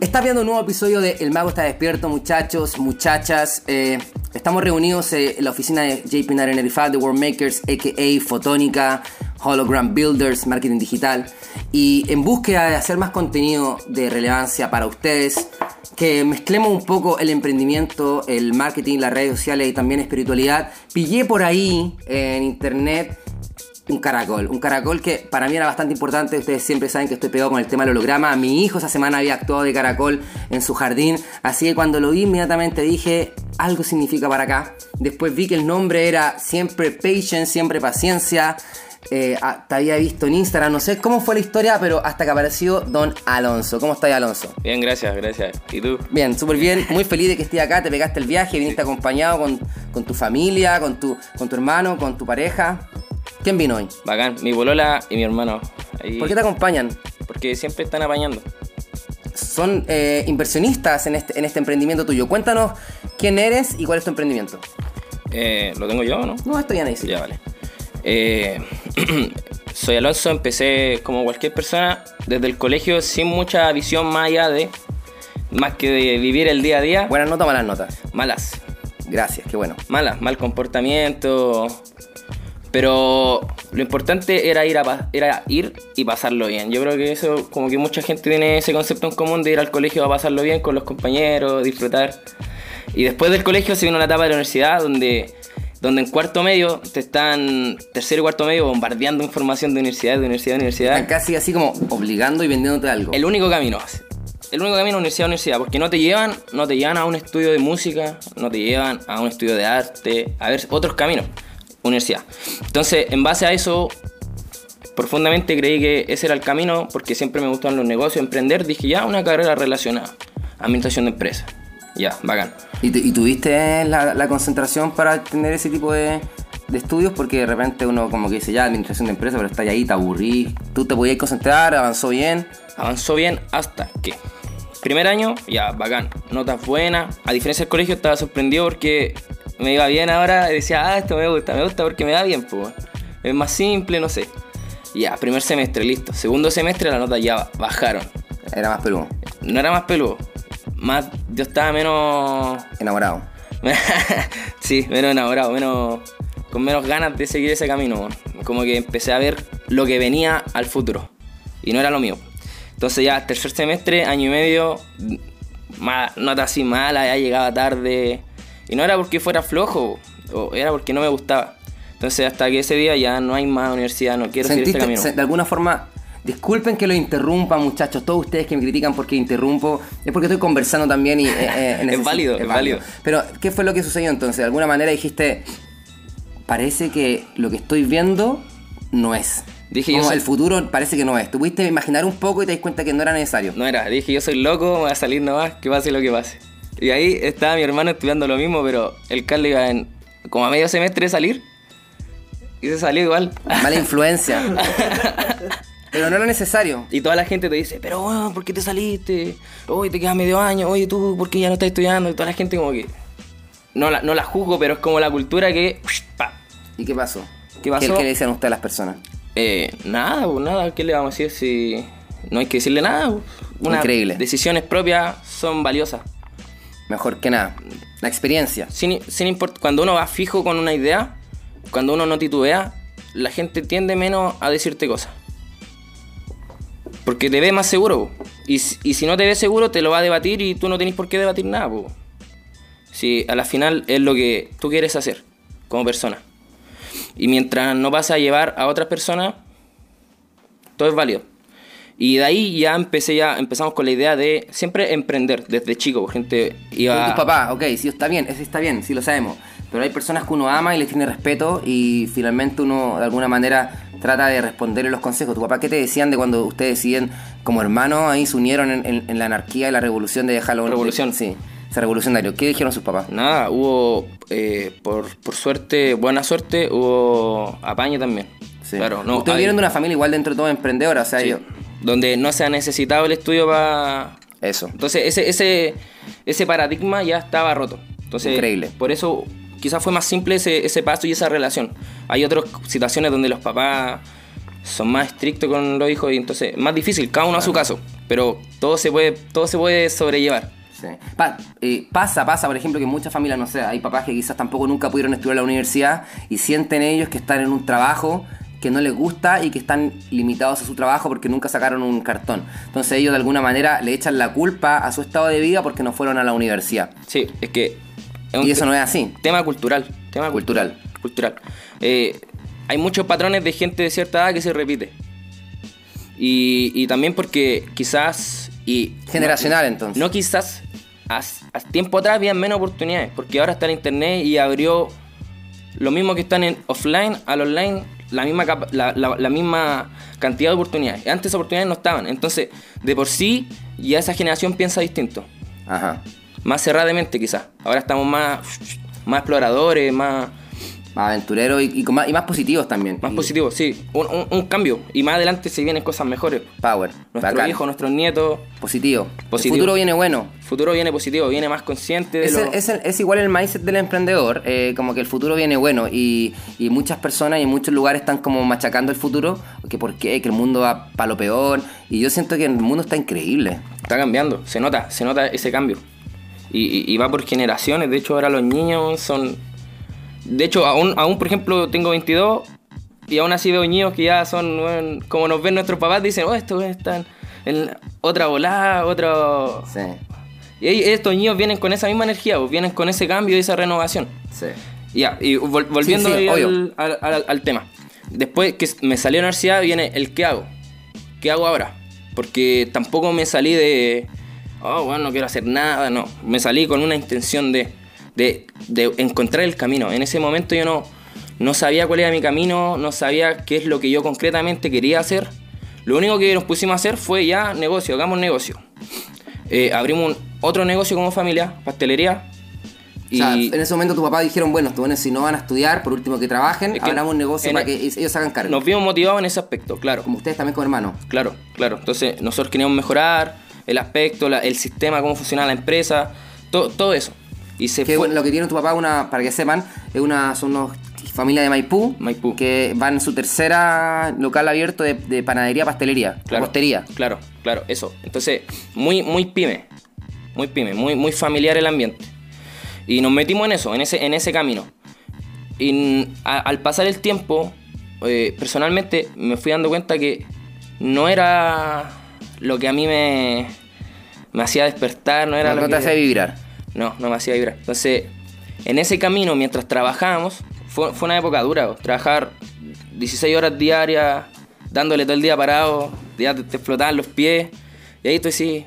Estás viendo un nuevo episodio de El Mago está despierto, muchachos, muchachas. Eh, estamos reunidos eh, en la oficina de JP 995 de World Makers, a.k.a. Fotónica, Hologram Builders, Marketing Digital. Y en búsqueda de hacer más contenido de relevancia para ustedes, que mezclemos un poco el emprendimiento, el marketing, las redes sociales y también espiritualidad, pillé por ahí en internet un caracol. Un caracol que para mí era bastante importante. Ustedes siempre saben que estoy pegado con el tema del holograma. Mi hijo esa semana había actuado de caracol en su jardín. Así que cuando lo vi inmediatamente dije, algo significa para acá. Después vi que el nombre era siempre patience, siempre paciencia. Eh, ah, te había visto en Instagram, no sé cómo fue la historia, pero hasta que apareció Don Alonso. ¿Cómo estás, Alonso? Bien, gracias, gracias. ¿Y tú? Bien, súper bien. Muy feliz de que estés acá. Te pegaste el viaje, viniste acompañado con, con, tu familia, con tu, con tu hermano, con tu pareja. ¿Quién vino hoy? Bacán, mi bolola y mi hermano. ¿Por qué te acompañan? Porque siempre están apañando. Son eh, inversionistas en este, en este emprendimiento tuyo. Cuéntanos quién eres y cuál es tu emprendimiento. Eh, ¿Lo tengo yo o no? No, estoy en ahí. Ya, vale. Eh, soy Alonso, empecé como cualquier persona desde el colegio sin mucha visión más allá de, más que de vivir el día a día. ¿Buenas notas malas notas? Malas. Gracias, qué bueno. Malas, mal comportamiento, pero lo importante era ir, a, era ir y pasarlo bien. Yo creo que eso, como que mucha gente tiene ese concepto en común de ir al colegio a pasarlo bien con los compañeros, disfrutar. Y después del colegio se vino una etapa de la universidad donde, donde en cuarto medio te están, tercero y cuarto medio, bombardeando información de universidad, de universidad, de universidad. Están casi así como obligando y vendiéndote algo. El único camino. El único camino universidad universidad, porque no te llevan, no te llevan a un estudio de música, no te llevan a un estudio de arte, a ver otros caminos universidad. Entonces, en base a eso, profundamente creí que ese era el camino, porque siempre me gustaban los negocios, emprender, dije ya una carrera relacionada, administración de empresas. Ya, bacán. ¿Y, tuviste la, concentración para tener ese tipo de, estudios? Porque de repente uno como que dice ya administración de empresas, pero está ahí, te aburrí. ¿Tú te podías concentrar? ¿Avanzó bien? Avanzó bien hasta que... Primer año, ya, bacán. Notas buenas. A diferencia del colegio, estaba sorprendido porque me iba bien ahora, decía, ah, esto me gusta, me gusta porque me da bien, pues. Es más simple, no sé. Ya, primer semestre, listo. Segundo semestre las notas ya bajaron. Era más peludo. No era más peludo. Más, yo estaba menos... Enamorado. sí, menos enamorado, menos... Con menos ganas de seguir ese camino. Como que empecé a ver lo que venía al futuro. Y no era lo mío. Entonces ya, tercer semestre, año y medio, nota así mala, ya llegaba tarde y no era porque fuera flojo, o era porque no me gustaba. Entonces hasta que ese día ya no hay más universidad, no quiero seguir este camino. De alguna forma, disculpen que lo interrumpa muchachos, todos ustedes que me critican porque interrumpo, es porque estoy conversando también y... Eh, eh, es válido, es, válido. Pero, ¿qué fue lo que sucedió entonces? De alguna manera dijiste, parece que lo que estoy viendo no es. Dije Como el futuro parece que no es. Tuviste imaginar un poco y te das cuenta que no era necesario. No era. Dije, yo soy loco, voy a salir nomás, que pase lo que pase. Y ahí estaba mi hermano estudiando lo mismo, pero el Carlos iba en como a medio semestre de salir. Y se salió igual. Mala influencia. pero no era necesario. Y toda la gente te dice, pero bueno, ¿por qué te saliste? Hoy te quedas medio año, oye tú, ¿por qué ya no estás estudiando? Y toda la gente como que... No la, no la juzgo, pero es como la cultura que... ¿Y qué pasó? ¿Qué pasó? ¿Qué, le dicen a las personas? Eh, nada, pues nada, ¿qué le vamos a decir si no hay que decirle nada? Una Increíble. Decisiones propias son valiosas mejor que nada. La experiencia. Sin, sin cuando uno va fijo con una idea, cuando uno no titubea, la gente tiende menos a decirte cosas. Porque te ve más seguro. Y, si no te ve seguro, te lo va a debatir y tú no tenés por qué debatir nada. Si a la final es lo que tú quieres hacer como persona. Y mientras no vas a llevar a otras personas, todo es válido. Y de ahí ya empecé ya, empezamos con la idea de siempre emprender desde chico, gente iba... Tus papás, ok, sí está bien, ese está bien, sí lo sabemos. Pero hay personas que uno ama y les tiene respeto y finalmente uno de alguna manera trata de responderle los consejos. ¿Tu papá qué te decían de cuando ustedes deciden como hermanos ahí se unieron en, la anarquía y la revolución de dejarlo... Revolución. sí, ese revolucionario. ¿Qué dijeron sus papás? Nada, hubo, eh, por, por suerte, buena suerte, hubo apaño también. Sí. Claro, no, Ustedes vienen de una familia igual dentro de todo emprendedora, o sea, yo, donde no se ha necesitado el estudio para... Eso. Entonces ese, ese, ese paradigma ya estaba roto. Entonces, Increíble. Por eso quizás fue más simple ese, ese paso y esa relación. Hay otras situaciones donde los papás son más estrictos con los hijos y entonces más difícil, cada uno a su caso. pero todo se puede, todo se puede sobrellevar. Sí. Pa- eh, pasa, pasa, por ejemplo, que en muchas familias, no sé, hay papás que quizás tampoco nunca pudieron estudiar en la universidad y sienten ellos que están en un trabajo que no les gusta y que están limitados a su trabajo porque nunca sacaron un cartón. Entonces ellos de alguna manera le echan la culpa a su estado de vida porque no fueron a la universidad. Sí, es que es Y eso no es así. tema cultural, tema Cultural. cultural. Eh, hay muchos patrones de gente de cierta edad que se repite. Y, y también porque quizás y Generacional entonces. No quizás, hace tiempo atrás había menos oportunidades, porque ahora está el internet y abrió lo mismo que están en offline al online, la misma, la, la- la misma cantidad de oportunidades. Antes esas oportunidades no estaban, entonces de por sí ya esa generación piensa distinto, Ajá. más cerradamente quizás. Ahora estamos más, más exploradores, más, Más aventureros y, y con más, y más positivos también. más Y positivos, sí, un, un- un cambio. Y más adelante se vienen cosas mejores. Power. Nuestros hijos, nuestros nietos, Positivo. Positivo. El futuro viene bueno. el futuro viene positivo, viene más consciente de Es, lo... el- es el- es igual el mindset del emprendedor, eh, como que el futuro viene bueno y, y muchas personas y en muchos lugares están como machacando el futuro, que por qué, que el mundo va para lo peor y yo siento que el mundo está increíble. Está cambiando, se nota, se nota ese cambio. Y, y- y va por generaciones, de hecho ahora los niños son... De hecho, aún, aún por ejemplo tengo 22 y aún así veo niños que ya son, como nos ven nuestros papás, dicen, oh, estos están en otra volada, otro... Sí, Y estos niños vienen con esa misma energía, pues, vienen con ese cambio y esa renovación. sí. Ya, y vol- volviendo Sí, sí, al, al- al- al tema. Después que me salí a la universidad viene el qué hago. ¿Qué hago ahora? Porque tampoco me salí de, oh, bueno, no quiero hacer nada, no. Me salí con una intención de, de, de encontrar el camino. En ese momento yo no, no sabía cuál era mi camino, no sabía qué es lo que yo concretamente quería hacer. Lo único que nos pusimos a hacer fue ya negocio, hagamos negocio. Eh, abrimos un- otro negocio como familia, pastelería. O sea, en ese momento tu papá dijeron, bueno, buenos si no van a estudiar, por último que trabajen, Es que un negocio para el- que ellos hagan cargo. Nos vimos motivados en ese aspecto, claro. Como ustedes también como hermanos. Claro, claro. Entonces nosotros queríamos mejorar el aspecto, la- el sistema, cómo funciona la empresa, to- todo eso. Y se Que fue... lo que tiene tu papá, una, para que sepan, es una, son unos familia de Maipú, Maipú. que van en su tercera local abierto de, de panadería, pastelería, Claro, repostería. Claro, claro, eso. Entonces, muy, muy pyme. Muy pyme, muy, muy familiar el ambiente. Y nos metimos en eso, en ese, en ese camino. Y a- al pasar el tiempo, eh, personalmente me fui dando cuenta que no era lo que a mí me, me hacía despertar, no era No, lo no que... te hace vibrar. No, no me hacía vibrar. Entonces, en ese camino, mientras trabajábamos, fue, fue una época dura. Trabajar 16 horas diarias, dándole todo el día parado, ya te, te explotaban los pies. Y ahí tú decís,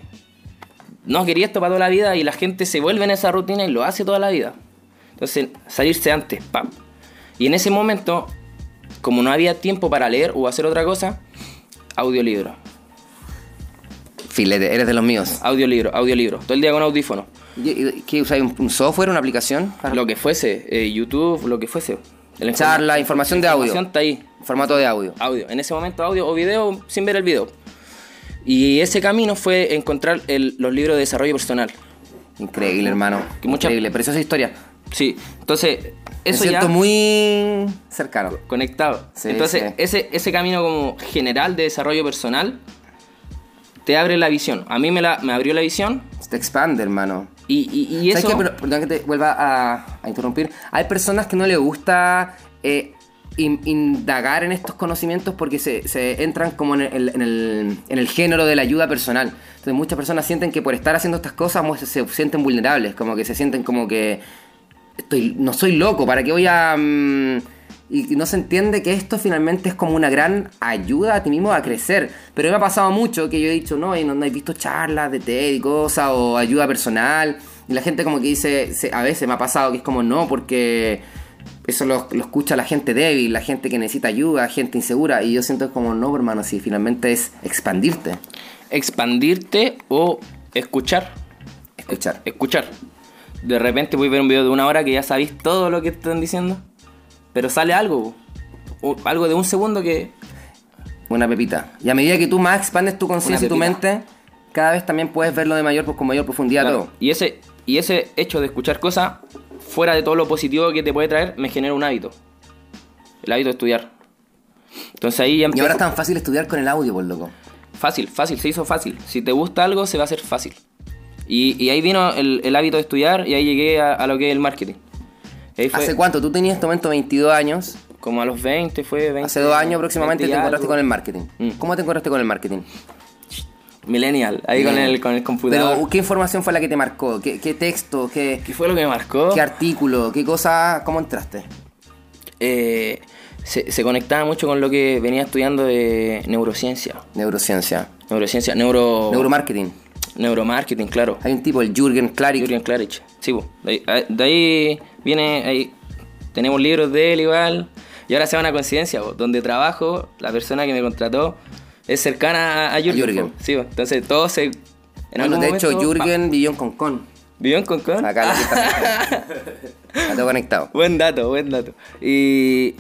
no quería esto para toda la vida y la gente se vuelve en esa rutina y lo hace toda la vida. Entonces, salirse antes, pam. Y en ese momento, como no había tiempo para leer o hacer otra cosa, audiolibro. Filete, eres de los míos. Audiolibro, audiolibro. Todo el día con audífono. ¿Y- y- ¿Qué usáis? ¿Un, software, una aplicación? Lo que fuese, eh, YouTube, lo que fuese. La Charla, información de audio. información está ahí, Formato de audio. audio. En ese momento audio o video sin ver el video. Y ese camino fue encontrar el- los libros de desarrollo personal. Increíble, hermano. Que mucha- Increíble, preciosa historia. Sí, entonces Me eso siento ya muy cercano. conectado. Sí, entonces sí. Ese, ese camino como general de desarrollo personal te abre la visión. A mí me, la, me abrió la visión Se te expande, hermano. y, y, y ¿Sabes eso... qué? Perdón que te vuelva a, a interrumpir. Hay personas que no les gusta eh, in- indagar en estos conocimientos porque se, se entran como en el, en, el, en el género de la ayuda personal. Entonces muchas personas sienten que por estar haciendo estas cosas mu- se sienten vulnerables, como que se sienten como que estoy, no soy loco, ¿para qué voy a...? mm? Y no se entiende que esto finalmente es como una gran ayuda a ti mismo a crecer. Pero me ha pasado mucho que yo he dicho, no, y no, no he visto charlas de TED y cosas, o ayuda personal. Y la gente como que dice, se- a veces me ha pasado que es como, no, porque eso lo, lo escucha la gente débil, la gente que necesita ayuda, gente insegura. Y yo siento como, no, hermano, si finalmente es expandirte, Expandirte o escuchar. escuchar. escuchar. De repente voy a ver un video de una hora que ya sabéis todo lo que están diciendo, pero sale algo, o algo de un segundo que Una pepita. Y a medida que tú más expandes tu conciencia y tu mente, cada vez también puedes verlo de mayor, pues, con mayor profundidad Claro, todo. Y ese, y ese hecho de escuchar cosas, fuera de todo lo positivo que te puede traer, me genera un hábito. El hábito de estudiar. Entonces ahí ya Y ahora es tan fácil estudiar con el audio, por loco. fácil, fácil, se hizo fácil. Si te gusta algo, se va a hacer fácil. Y, y ahí vino el, el hábito de estudiar y ahí llegué a, a lo que es el marketing. Fue ¿Hace cuánto? Tú tenías en este momento 22 años. como a los 20, fue 20. Hace dos años aproximadamente 20 te encontraste algo. con el marketing. Mm. ¿Cómo te encontraste con el marketing? Millennial, ahí con el, con el computador. Pero, ¿qué información fue la que te marcó? ¿Qué, qué texto? ¿Qué, ¿Qué fue lo que me marcó? qué artículo? ¿Qué cosa? ¿Cómo entraste? Eh, se, se conectaba mucho con lo que venía estudiando de neurociencia. Neurociencia. Neurociencia, neuro... Neuromarketing. Neuromarketing, claro. Hay un tipo, el Jürgen Klarik. Jürgen Klarich. Sí, po. de, ahí, de ahí viene, ahí tenemos libros de él igual. Y ahora se va una coincidencia, po, donde trabajo, la persona que me contrató es cercana a, a Jürgen. Jürgen. Sí, po. entonces todos se... En Bueno, de hecho, Jürgen vivió en Concon. ¿Vivió en Concón? Acá lo que está. Está todo conectado. Buen dato, buen dato. Y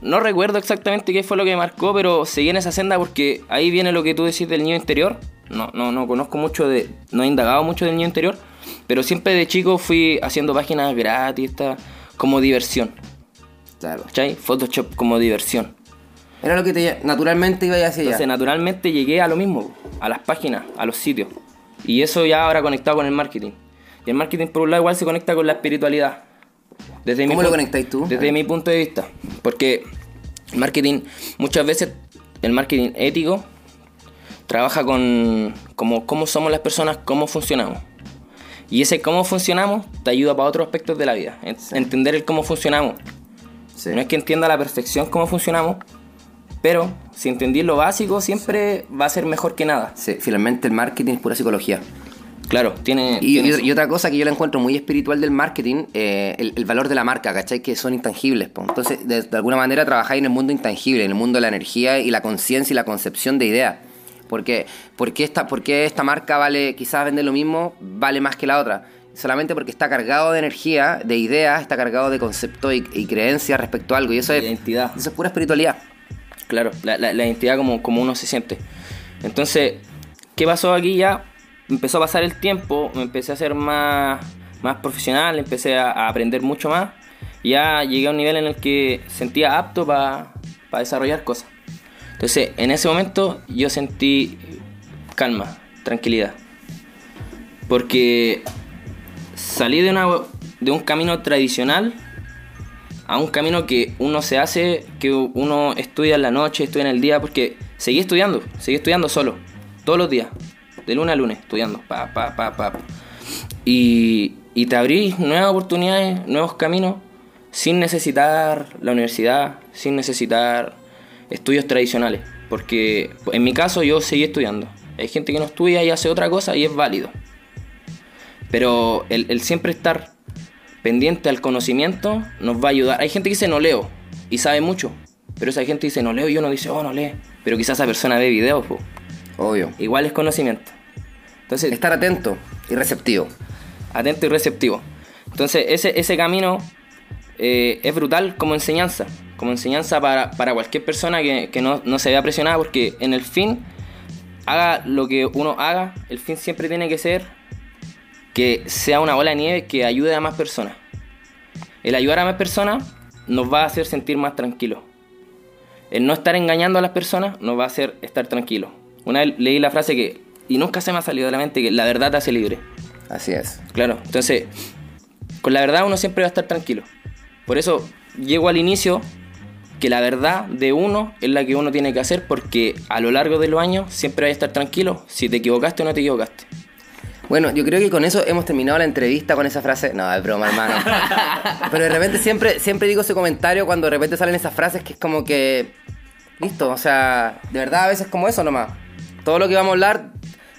no recuerdo exactamente qué fue lo que me marcó, pero seguí en esa senda porque ahí viene lo que tú decís del niño interior. No, no, no conozco mucho de. No he indagado mucho del niño interior, pero siempre de chico fui haciendo páginas gratis, esta, como diversión. Claro. ¿Cachai? Photoshop como diversión. Era lo que te, naturalmente iba hacia allá. Entonces, naturalmente llegué a lo mismo, a las páginas, a los sitios. Y eso ya ahora conectado con el marketing. Y el marketing, por un lado, igual se conecta con la espiritualidad. Desde ¿Cómo mi lo conectáis tú? Desde mi punto de vista. Porque marketing, muchas veces, el marketing ético trabaja con como, cómo somos las personas, cómo funcionamos. Y ese cómo funcionamos te ayuda para otros aspectos de la vida. En- Entender el cómo funcionamos. Sí. No es que entienda a la perfección cómo funcionamos, pero si entendí lo básico, siempre va a ser mejor que nada. Sí, finalmente el marketing es pura psicología. Claro, tiene. Y, tiene y- eso. y otra cosa que yo la encuentro muy espiritual del marketing, eh, el, el valor de la marca, ¿cachai? Que son intangibles. po. Entonces, de, de alguna manera trabajáis en el mundo intangible, en el mundo de la energía y la conciencia y la concepción de ideas. Porque, ¿por qué esta, esta marca vale, quizás vende lo mismo, vale más que la otra? Solamente porque está cargado de energía, de ideas, está cargado de conceptos y, y creencias respecto a algo. Y eso es, Identidad. eso es pura espiritualidad. Claro, la, la- la identidad como, como uno se siente. Entonces, ¿qué pasó aquí ya? Empezó a pasar el tiempo, me empecé a ser más, más profesional, empecé a, a aprender mucho más. Ya llegué a un nivel en el que sentía apto para desarrollar cosas. Entonces, en ese momento yo sentí calma, tranquilidad. Porque salí de, una, de un camino tradicional a un camino que uno se hace, que uno estudia en la noche, estudia en el día, porque seguí estudiando, seguí estudiando solo, todos los días, de lunes a lunes, estudiando, pa, pa, pa. Y, te abrís nuevas oportunidades, nuevos caminos, sin necesitar la universidad, sin necesitar estudios tradicionales, porque en mi caso yo seguí estudiando. Hay gente que no estudia y hace otra cosa y es válido. Pero el, el siempre estar pendiente al conocimiento nos va a ayudar. Hay gente que dice no leo y sabe mucho, pero esa gente dice no leo y uno dice oh no lee. Pero quizás esa persona ve videos, po. Obvio. igual es conocimiento. Entonces, Estar atento y receptivo. atento y receptivo. Entonces, ese, ese camino eh, es brutal como enseñanza. Como enseñanza para, para cualquier persona que, que no, no se vea presionada, porque en el fin, haga lo que uno haga, el fin siempre tiene que ser que sea una bola de nieve que ayude a más personas. El ayudar a más personas nos va a hacer sentir más tranquilos. El no estar engañando a las personas nos va a hacer estar tranquilos. Una vez leí la frase que, y nunca se me ha salido de la mente, que la verdad te hace libre. Así es. Claro, entonces, con la verdad uno siempre va a estar tranquilo. Por eso llego al inicio que la verdad de uno es la que uno tiene que hacer porque a lo largo de los años siempre vas a estar tranquilo si te equivocaste o no te equivocaste. Bueno, yo creo que con eso hemos terminado la entrevista con esa frase. No, es broma, hermano. Pero de repente siempre, siempre digo ese comentario cuando de repente salen esas frases que es como que. Listo, o sea, de verdad a veces como eso nomás. Todo lo que vamos a hablar,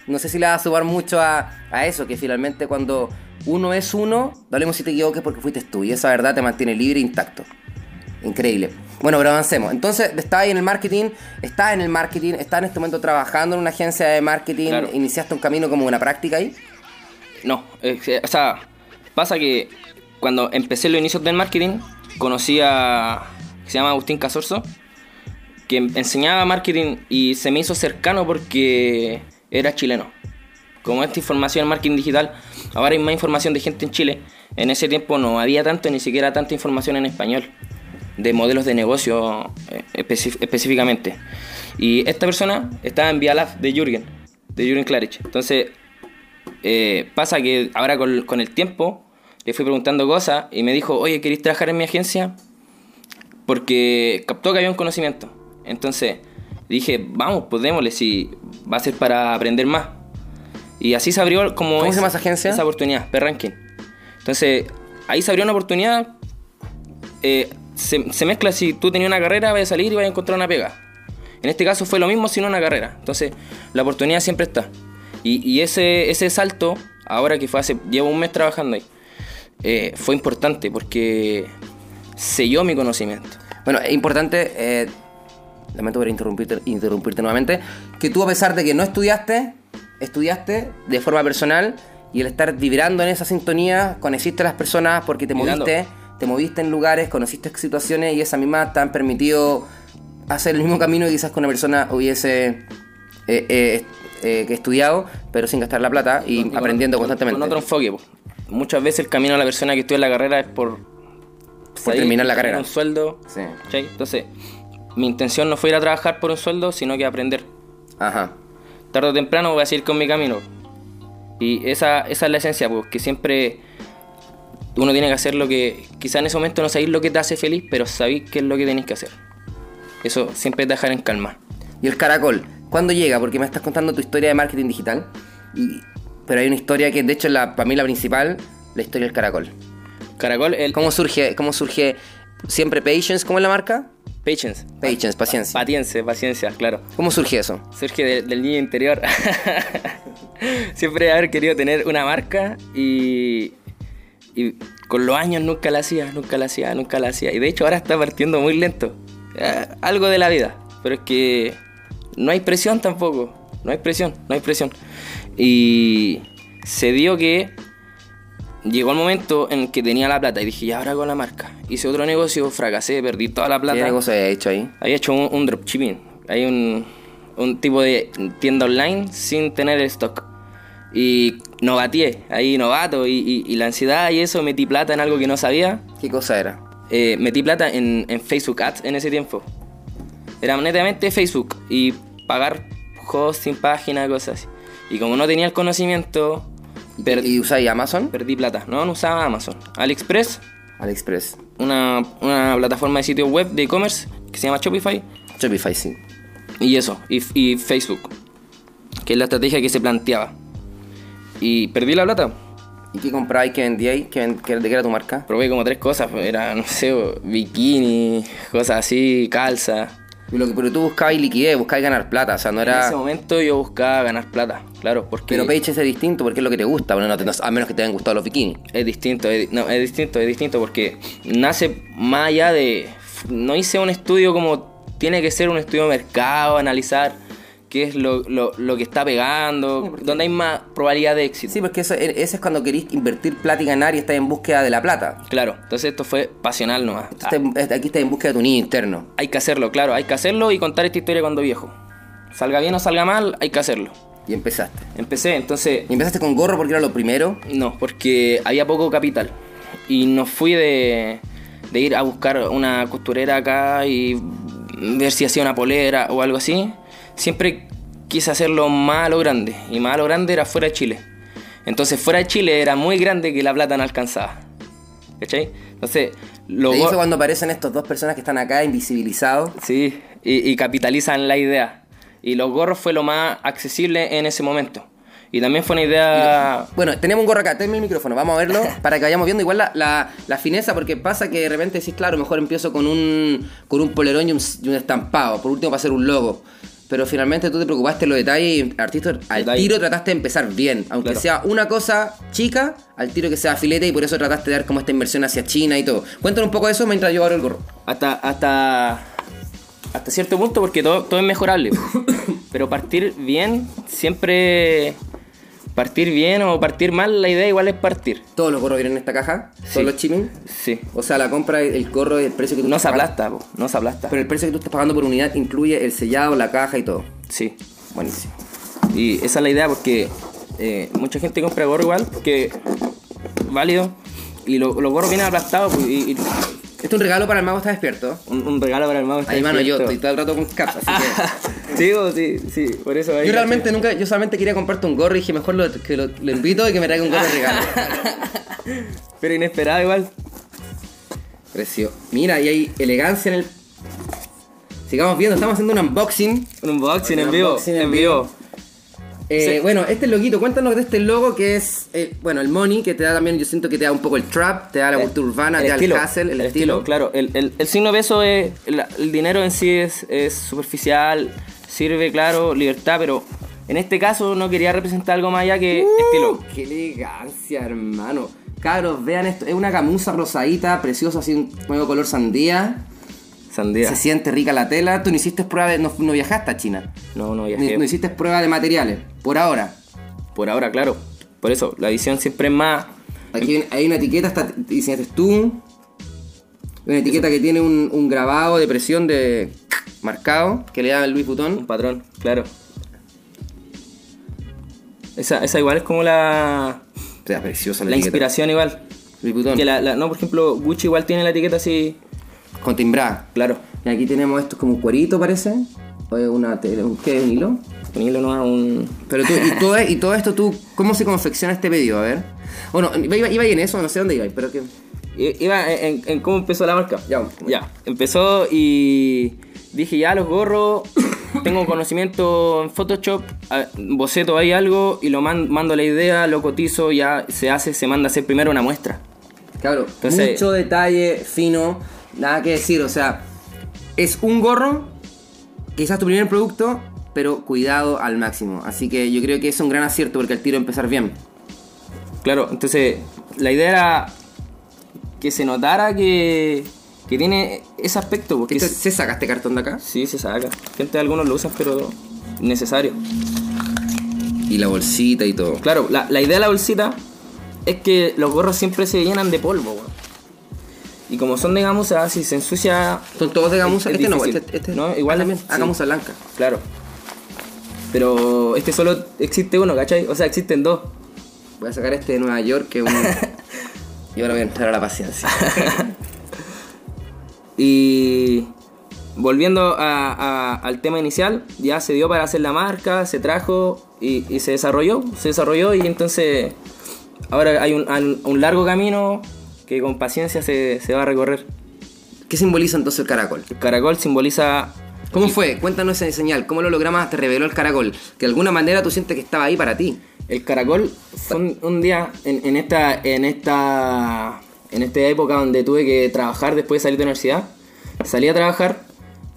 no sé si le va a sumar mucho a, a eso, que finalmente cuando uno es uno, mismo si te equivoques porque fuiste tú. Y esa verdad te mantiene libre e intacto. Increíble. Bueno, pero avancemos. Entonces, está ahí en el marketing, está en el marketing, está en este momento trabajando en una agencia de marketing, Claro. iniciaste un camino como una práctica ahí. No, eh, o sea, pasa que cuando empecé los inicios del marketing, conocí a. que se llama Agustín Casorzo, que enseñaba marketing y se me hizo cercano porque era chileno. Como esta información en marketing digital, ahora hay más información de gente en Chile. En ese tiempo no había tanto, ni siquiera tanta información en español. de modelos de negocio eh, específicamente. Y esta persona estaba en Via Lab de Jürgen, de Jürgen Klarich. Entonces, eh, pasa que ahora con, con el tiempo le fui preguntando cosas y me dijo, oye, ¿queréis trabajar en mi agencia? Porque captó que había un conocimiento. Entonces dije, vamos, pues démosle, si va a ser para aprender más. Y así se abrió como ¿Cómo se llama esa agencia? esa oportunidad, P-Ranking. Entonces, ahí se abrió una oportunidad. eh, se, se mezcla si tú tenías una carrera, vas a salir y vas a encontrar una pega. En este caso fue lo mismo, sino una carrera. Entonces, la oportunidad siempre está. Y, y ese, ese salto, ahora que fue hace, llevo un mes trabajando ahí, eh, fue importante porque selló mi conocimiento. Bueno, es importante, eh, lamento por interrumpirte, interrumpirte nuevamente, que tú a pesar de que no estudiaste, estudiaste de forma personal y el estar vibrando en esa sintonía, conociste a las personas porque te moviste, te moviste en lugares, conociste situaciones y esas mismas te han permitido hacer el mismo camino que quizás con una persona hubiese eh, eh, eh, que estudiado, pero sin gastar la plata y, aprendiendo con- constantemente. Con otro enfoque. po. Muchas veces el camino a la persona que estudia la carrera es por... Por terminar la carrera. Un sueldo. Sí. Entonces, mi intención no fue ir a trabajar por un sueldo, sino que aprender. Ajá. tarde o temprano voy a seguir con mi camino. Y esa, esa es la esencia, porque siempre uno tiene que hacer lo que, quizá en ese momento no sabéis lo que te hace feliz, pero sabéis qué es lo que tenéis que hacer. Eso siempre es dejar en calma. Y el caracol, ¿cuándo llega? Porque me estás contando tu historia de marketing digital. Y, pero hay una historia que, de hecho, es la, para mí la principal, la historia del caracol. Caracol, el ¿Cómo surge, cómo surge siempre Patience? ¿Cómo es la marca? Patience. Patience, paciencia. Paciencia, paciencia, claro. ¿Cómo surge eso? Surge de- del niño interior. Siempre haber querido tener una marca y, y con los años nunca la hacía, nunca la hacía, nunca la hacía. Y de hecho ahora está partiendo muy lento. Eh, algo de la vida. Pero es que no hay presión tampoco. No hay presión, no hay presión. Y se dio que llegó el momento en que tenía la plata y dije, ya ahora con la marca. Hice otro negocio, fracasé, perdí toda la plata. ¿Qué negocio había hecho ahí? Había hecho un, un dropshipping. Hay un, un tipo de tienda online sin tener el stock. Y novateé, ahí novato. Y, y- y la ansiedad y eso, metí plata en algo que no sabía. ¿Qué cosa era? Eh, metí plata en, en Facebook Ads en ese tiempo. Era netamente Facebook. Y pagar hosting, página, cosas así. Y como no tenía el conocimiento, ¿Y usáis Amazon? perdí plata. No, no usaba Amazon. AliExpress, AliExpress. una, una plataforma de sitio web de e-commerce que se llama Shopify. Shopify, sí. Y eso, y, y Facebook, que es la estrategia que se planteaba. Y perdí la plata. ¿Y qué compráis? ¿Qué vendíais? ¿Qué, ven- qué- ¿De qué era tu marca? Probé como tres cosas, pues, era, no sé, bikini, cosas así, calza. Lo que, pero tú buscabas liquidez, buscabas ganar plata, o sea, no En era... ese momento yo buscaba ganar plata, claro, porque Pero Patience es distinto porque es lo que te gusta, bueno, no te- no- a menos que te hayan gustado los bikinis. es distinto, es, no, es distinto, es distinto porque nace más allá de... No hice un estudio como tiene que ser un estudio de mercado, analizar qué es lo, lo, lo que está pegando, donde hay más probabilidad de éxito. Sí, porque eso, e, ese es cuando querís invertir plata y ganar y estás en búsqueda de la plata. Claro, entonces esto fue pasional nomás. Estás- aquí estás en búsqueda de tu niño interno. Hay que hacerlo, claro, hay que hacerlo y contar esta historia cuando viejo. Salga bien o salga mal, hay que hacerlo. Y empezaste. Empecé, entonces, Y empezaste con gorro porque era lo primero. no, porque había poco capital. Y no fui de, de ir a buscar una costurera acá y ver si hacía una polera o algo así. Siempre quise hacerlo más a lo grande. Y más a lo grande era fuera de Chile. Entonces fuera de Chile era muy grande que la plata no alcanzaba. ¿Cachai? Entonces, lo hizo cuando aparecen estas dos personas que están acá invisibilizados. Sí, y, y capitalizan la idea. Y los gorros fue lo más accesible en ese momento. Y también fue una idea... Bueno, tenemos un gorro acá, tenme el micrófono, vamos a verlo para que vayamos viendo igual la, la, la fineza, porque pasa que de repente decís, claro, mejor empiezo con un, con un polerón y un, y un estampado, por último para hacer un logo. Pero finalmente tú te preocupaste de los detalles y artista, al Detalle. tiro trataste de empezar bien. Aunque Claro. sea una cosa chica, al tiro que sea filete y por eso trataste de dar como esta inversión hacia China y todo. Cuéntanos un poco de eso mientras yo abro el gorro. Hasta, hasta, hasta cierto punto, porque todo, todo es mejorable. Pero partir bien, siempre... Partir bien o partir mal, la idea igual es partir. Todos los gorros vienen en esta caja, Sí. todos los shipping. Sí. O sea, la compra, el gorro y el precio que tú No se estás pagando. aplasta, po, no se aplasta. Pero el precio que tú estás pagando por unidad incluye el sellado, la caja y todo. Sí. Buenísimo. Y esa es la idea porque eh, mucha gente compra gorro igual, que válido, y lo- los gorros vienen aplastados pues, y, y Este es un regalo para el mago está despierto. Un, un regalo para el mago está Ay, mano, yo despierto. estoy todo el rato con caps, así que... sí, sí, sí, por eso ahí- Yo realmente nunca, yo solamente quería comprarte un gorro y dije mejor lo, que lo, lo invito y que me traiga un gorro de regalo. Pero inesperado igual. Precio. Mira, y hay elegancia en el. Sigamos viendo, estamos haciendo un unboxing. Un unboxing Un en vivo. unboxing en en vivo. Eh, Sí. Bueno, este loguito, cuéntanos de este logo que es, eh, bueno, el money, que te da también, yo siento que te da un poco el trap, te da la cultura urbana, te da el hustle, el, estilo. Claro, el, el, signo de peso es. El, el dinero en sí es, es superficial, sirve, claro, libertad, pero en este caso no quería representar algo más allá que Uh, estilo. ¡Qué elegancia, hermano! Cabros, vean esto, es una camusa rosadita, preciosa, así un nuevo color sandía. Sandía. Se siente rica la tela. Tú no hiciste prueba de. No, no viajaste a China. No, no viajé. no hiciste prueba de materiales. Por ahora. Por ahora, claro. Por eso, la edición siempre es más. Aquí hay- una etiqueta, esta diseñaste tú. Una etiqueta que tiene un, un grabado de presión de marcado que le da el Louis Un patrón, claro. Esa, esa igual es como la. O sea, preciosa la, La inspiración igual. Louis Vuitton. Que la, la- no, por ejemplo, Gucci igual tiene la etiqueta así. Con timbrada. Claro. Y aquí tenemos esto como cuerito, parece. O es una un, ¿qué? ¿Un hilo? Un hilo no un. Pero tú, y todo, y todo esto, tú, ¿cómo se confecciona este pedido? A ver. Bueno, iba, iba, iba en eso, no sé dónde iba, pero que. Iba en, en cómo empezó la marca. Ya. Ya. Empezó y dije ya los gorros. Tengo conocimiento en Photoshop, boceto ahí algo y lo man- mando la idea, lo cotizo, ya se hace, se manda a hacer primero una muestra. Claro, Entonces- mucho detalle, fino, nada que decir. O sea, es un gorro, quizás tu primer producto, pero cuidado al máximo. Así que yo creo que es un gran acierto porque el tiro empezar bien. Claro, entonces la idea era que se notara que, que tiene ese aspecto. Porque ¿Esto- es- ¿Se saca este cartón de acá? sí, se saca. Gente, algunos lo usan, pero necesario. Y la bolsita y todo. Claro, la, la idea de la bolsita es que los gorros siempre se llenan de polvo, weón. Y como son de gamuza, si se ensucia. Son todos de gamuza. Es este no, este, este No, igual ah, también. sí. Ah, gamuza blanca. Claro. Pero este solo existe uno, ¿cachai? O sea, existen dos. Voy a sacar este de Nueva York que es un. y ahora voy a entrar a la paciencia. Y volviendo a- a- al tema inicial, ya se dio para hacer la marca, se trajo y, y se desarrolló, se desarrolló y entonces ahora hay un, largo camino que con paciencia se, se va a recorrer. ¿Qué simboliza entonces el caracol? El caracol simboliza... ¿Cómo fue? Cuéntanos esa señal. ¿Cómo lo logramos? Te reveló el caracol. Que de alguna manera tú sientes que estaba ahí para ti. El caracol fue un, un día en, en esta en esta en esta época donde tuve que trabajar después de salir de la universidad. Salí a trabajar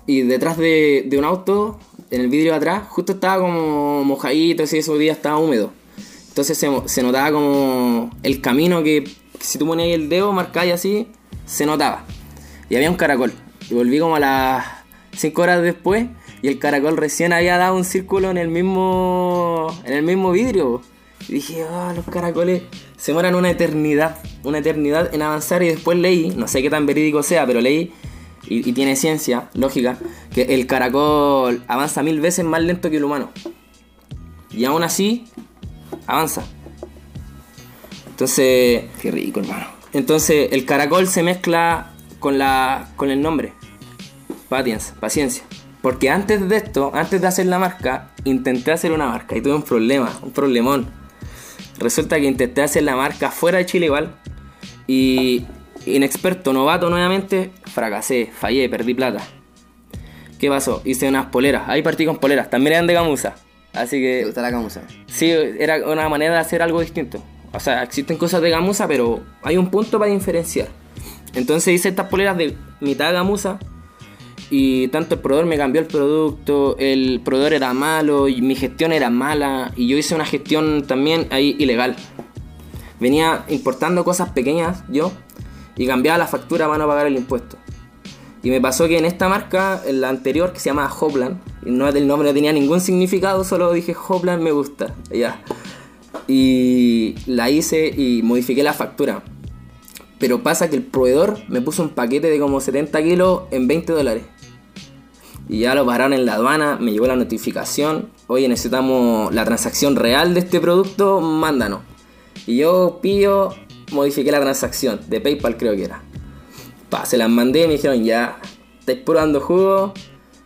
y detrás de, un auto, en el vidrio de atrás, justo estaba como mojadito, así esos días estaba húmedo. Entonces se, notaba como el camino que, si tú ponías el dedo, marcáis así, se notaba. Y había un caracol. Y volví como a las 5 horas después y el caracol recién había dado un círculo en el mismo en el mismo vidrio. Y dije, ah, los caracoles se mueran una eternidad, una eternidad en avanzar y después leí, no sé qué tan verídico sea, pero leí y, y tiene ciencia, lógica, que el caracol avanza mil veces más lento que el humano. Y aún así, avanza. Entonces, Qué rico, hermano. entonces el caracol se mezcla con, la, con el nombre. Patience, paciencia. Porque antes de esto, antes de hacer la marca, intenté hacer una marca y tuve un problema, un problemón. Resulta que intenté hacer la marca fuera de Chile igual. Y inexperto, novato nuevamente, fracasé, fallé, perdí plata. ¿Qué pasó? Hice unas poleras. Ahí partí con poleras. También eran de gamuza. Así ¿Te que gusta la gamuza? Sí, era una manera de hacer algo distinto. O sea, existen cosas de gamuza, pero hay un punto para diferenciar. Entonces hice estas poleras de mitad gamuza. Y tanto el proveedor me cambió el producto, el proveedor era malo y mi gestión era mala. Y yo hice una gestión también ahí ilegal. Venía importando cosas pequeñas yo y cambiaba la factura para no pagar el impuesto. Y me pasó que en esta marca, en la anterior, que se llama Hopland, no el nombre no tenía ningún significado, solo dije Hopland me gusta. Ya. Y la hice y modifiqué la factura. Pero pasa que el proveedor me puso un paquete de como 70 kilos en 20 dólares. Y ya lo pararon en la aduana, me llegó la notificación. Oye, necesitamos la transacción real de este producto, mándanos. Y yo pillo, modifiqué la transacción, de PayPal creo que era. Pa, se las mandé y me dijeron, ya, estáis probando jugo,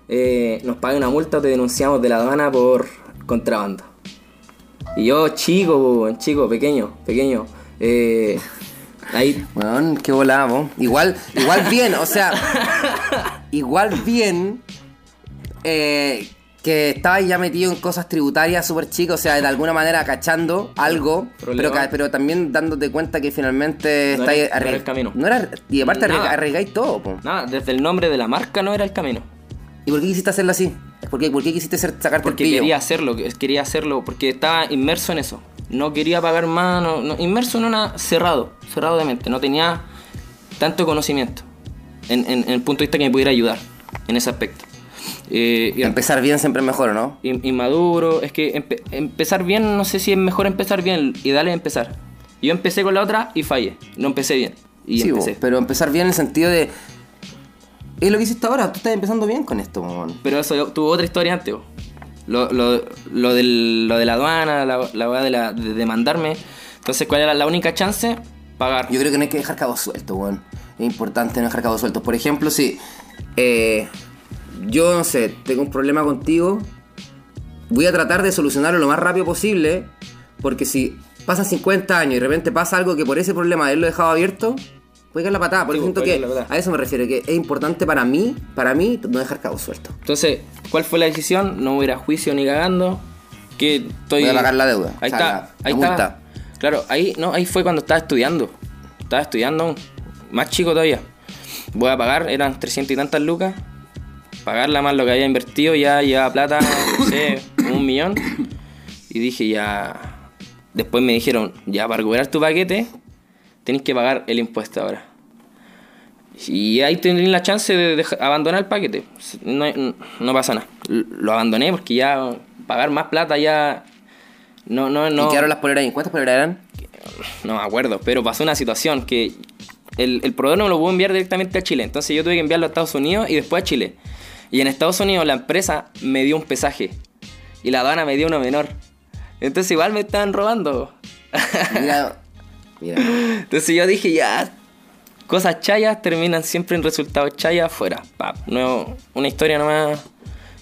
eh, nos pagan una multa o te denunciamos de la aduana por contrabando. Y yo, chico, chico, pequeño, pequeño. eh, ahí, Weón, qué volamos. Igual, igual bien, o sea. igual bien. eh, que estabas ya metido en cosas tributarias súper chicas, o sea, de alguna manera cachando algo, pero, también dándote cuenta que finalmente No estáis no el camino. No era, y aparte Nada. arriesgáis todo, po. nada, desde el nombre de la marca no era el camino. ¿Y por qué quisiste hacerlo así? ¿Por qué, por qué quisiste ser, sacarte Porque el pillo? quería hacerlo, que- quería hacerlo, porque estaba inmerso en eso. No quería pagar más, no- no- inmerso en una cerrado, cerrado de mente. No tenía tanto conocimiento en, en- en el punto de vista que me pudiera ayudar en ese aspecto. Eh, y- Empezar bien siempre es mejor, ¿no? in- inmaduro, es que empe- empezar bien, no sé si es mejor empezar bien y dale a empezar. Yo empecé con la otra y fallé, no empecé bien. Y Sí, empecé. pero empezar bien en el sentido de. Es lo que hiciste ahora, tú estás empezando bien con esto. Pero eso tuvo otra historia antes. Lo, lo, lo, lo de la aduana, la, de, de demandarme. Entonces, ¿cuál era la única chance? Pagar. Yo creo que no hay que dejar cabos sueltos, weón. Es importante no dejar cabos sueltos. Por ejemplo, si eh, yo, no sé, tengo un problema contigo, voy a tratar de solucionarlo lo más rápido posible, porque si pasan 50 años y de repente pasa algo que por ese problema de haberlo dejado abierto, puede caer la patada. Por Sí, puede que a eso me refiero, que es importante para mí, para mí, no dejar cabos sueltos. Entonces, ¿cuál fue la decisión? No voy a ir a juicio ni cagando. Que estoy... Voy a pagar la deuda. Ahí O sea, está, la- ahí la está. Claro, ahí, no, ahí fue cuando estaba estudiando. Estaba estudiando. Más chico todavía. Voy a pagar, eran 300 y tantas lucas. Pagarla más lo que había invertido, ya llevaba plata, no sé, un millón. Y dije ya. Después me dijeron, ya para recuperar tu paquete, tenés que pagar el impuesto ahora. Y ahí tendría la chance de abandonar el paquete. No, no pasa nada. Lo abandoné porque ya pagar más plata ya. No, no, no. ¿Y quedaron las poleras ahí? ¿Cuántas poleras eran? No me acuerdo, pero pasó una situación que el, el proveedor no me lo pudo enviar directamente a Chile. Entonces yo tuve que enviarlo a Estados Unidos y después a Chile. Y en Estados Unidos la empresa me dio un pesaje y la aduana me dio uno menor. Entonces igual me estaban robando. Mira, mira. Entonces yo dije, ya, cosas chayas terminan siempre en resultados chayas afuera. Nuevo, una historia nomás.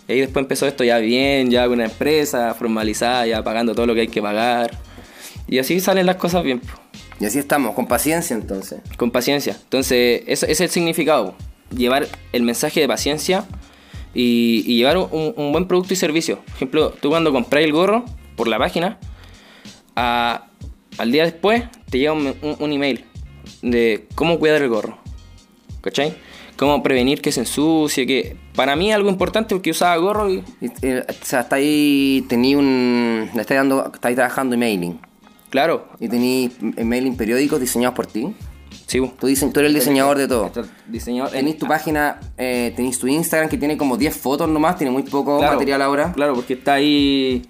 Y ahí después empezó esto ya bien, ya con una empresa formalizada, ya pagando todo lo que hay que pagar. Y así salen las cosas bien. Y así estamos, con paciencia entonces. Con paciencia. Entonces, ese es el significado. Llevar el mensaje de paciencia y, y llevar un, un buen producto y servicio. Por ejemplo, tú cuando compras el gorro por la página, a- al día después te llega un, un- un email de cómo cuidar el gorro. ¿Cachai? Cómo prevenir que se ensucie, que para mí es algo importante porque usaba gorro y... Y, eh, o sea, está ahí, tení un... Le estáis dando, estáis trabajando emailing. Claro, Y tení emailing periódicos diseñados por ti. sí. Tú, eres el diseñador de todo. Diseñador, Tenís tu página, eh, tenés tu Instagram que tiene como 10 fotos nomás, tiene muy poco Claro, material ahora. Claro, porque está ahí